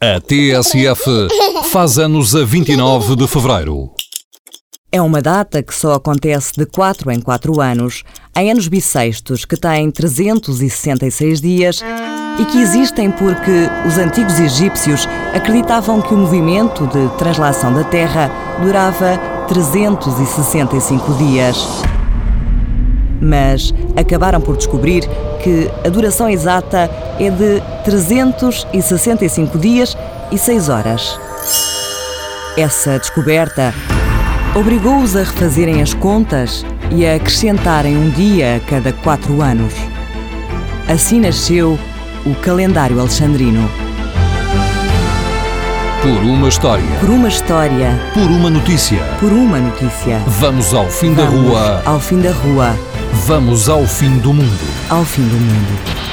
A TSF faz anos a 29 de fevereiro. É uma data que só acontece de 4 em 4 anos, em anos bissextos que têm 366 dias e que existem porque os antigos egípcios acreditavam que o movimento de translação da Terra durava 365 dias. Mas acabaram por descobrir que a duração exata é de 365 dias e 6 horas. Essa descoberta obrigou-os a refazerem as contas e a acrescentarem um dia a cada quatro anos. Assim nasceu o calendário alexandrino. Por uma história. Por uma história. Por uma notícia. Por uma notícia. Vamos ao fim Vamos da rua. Ao fim da rua. Vamos ao fim do mundo. Ao fim do mundo.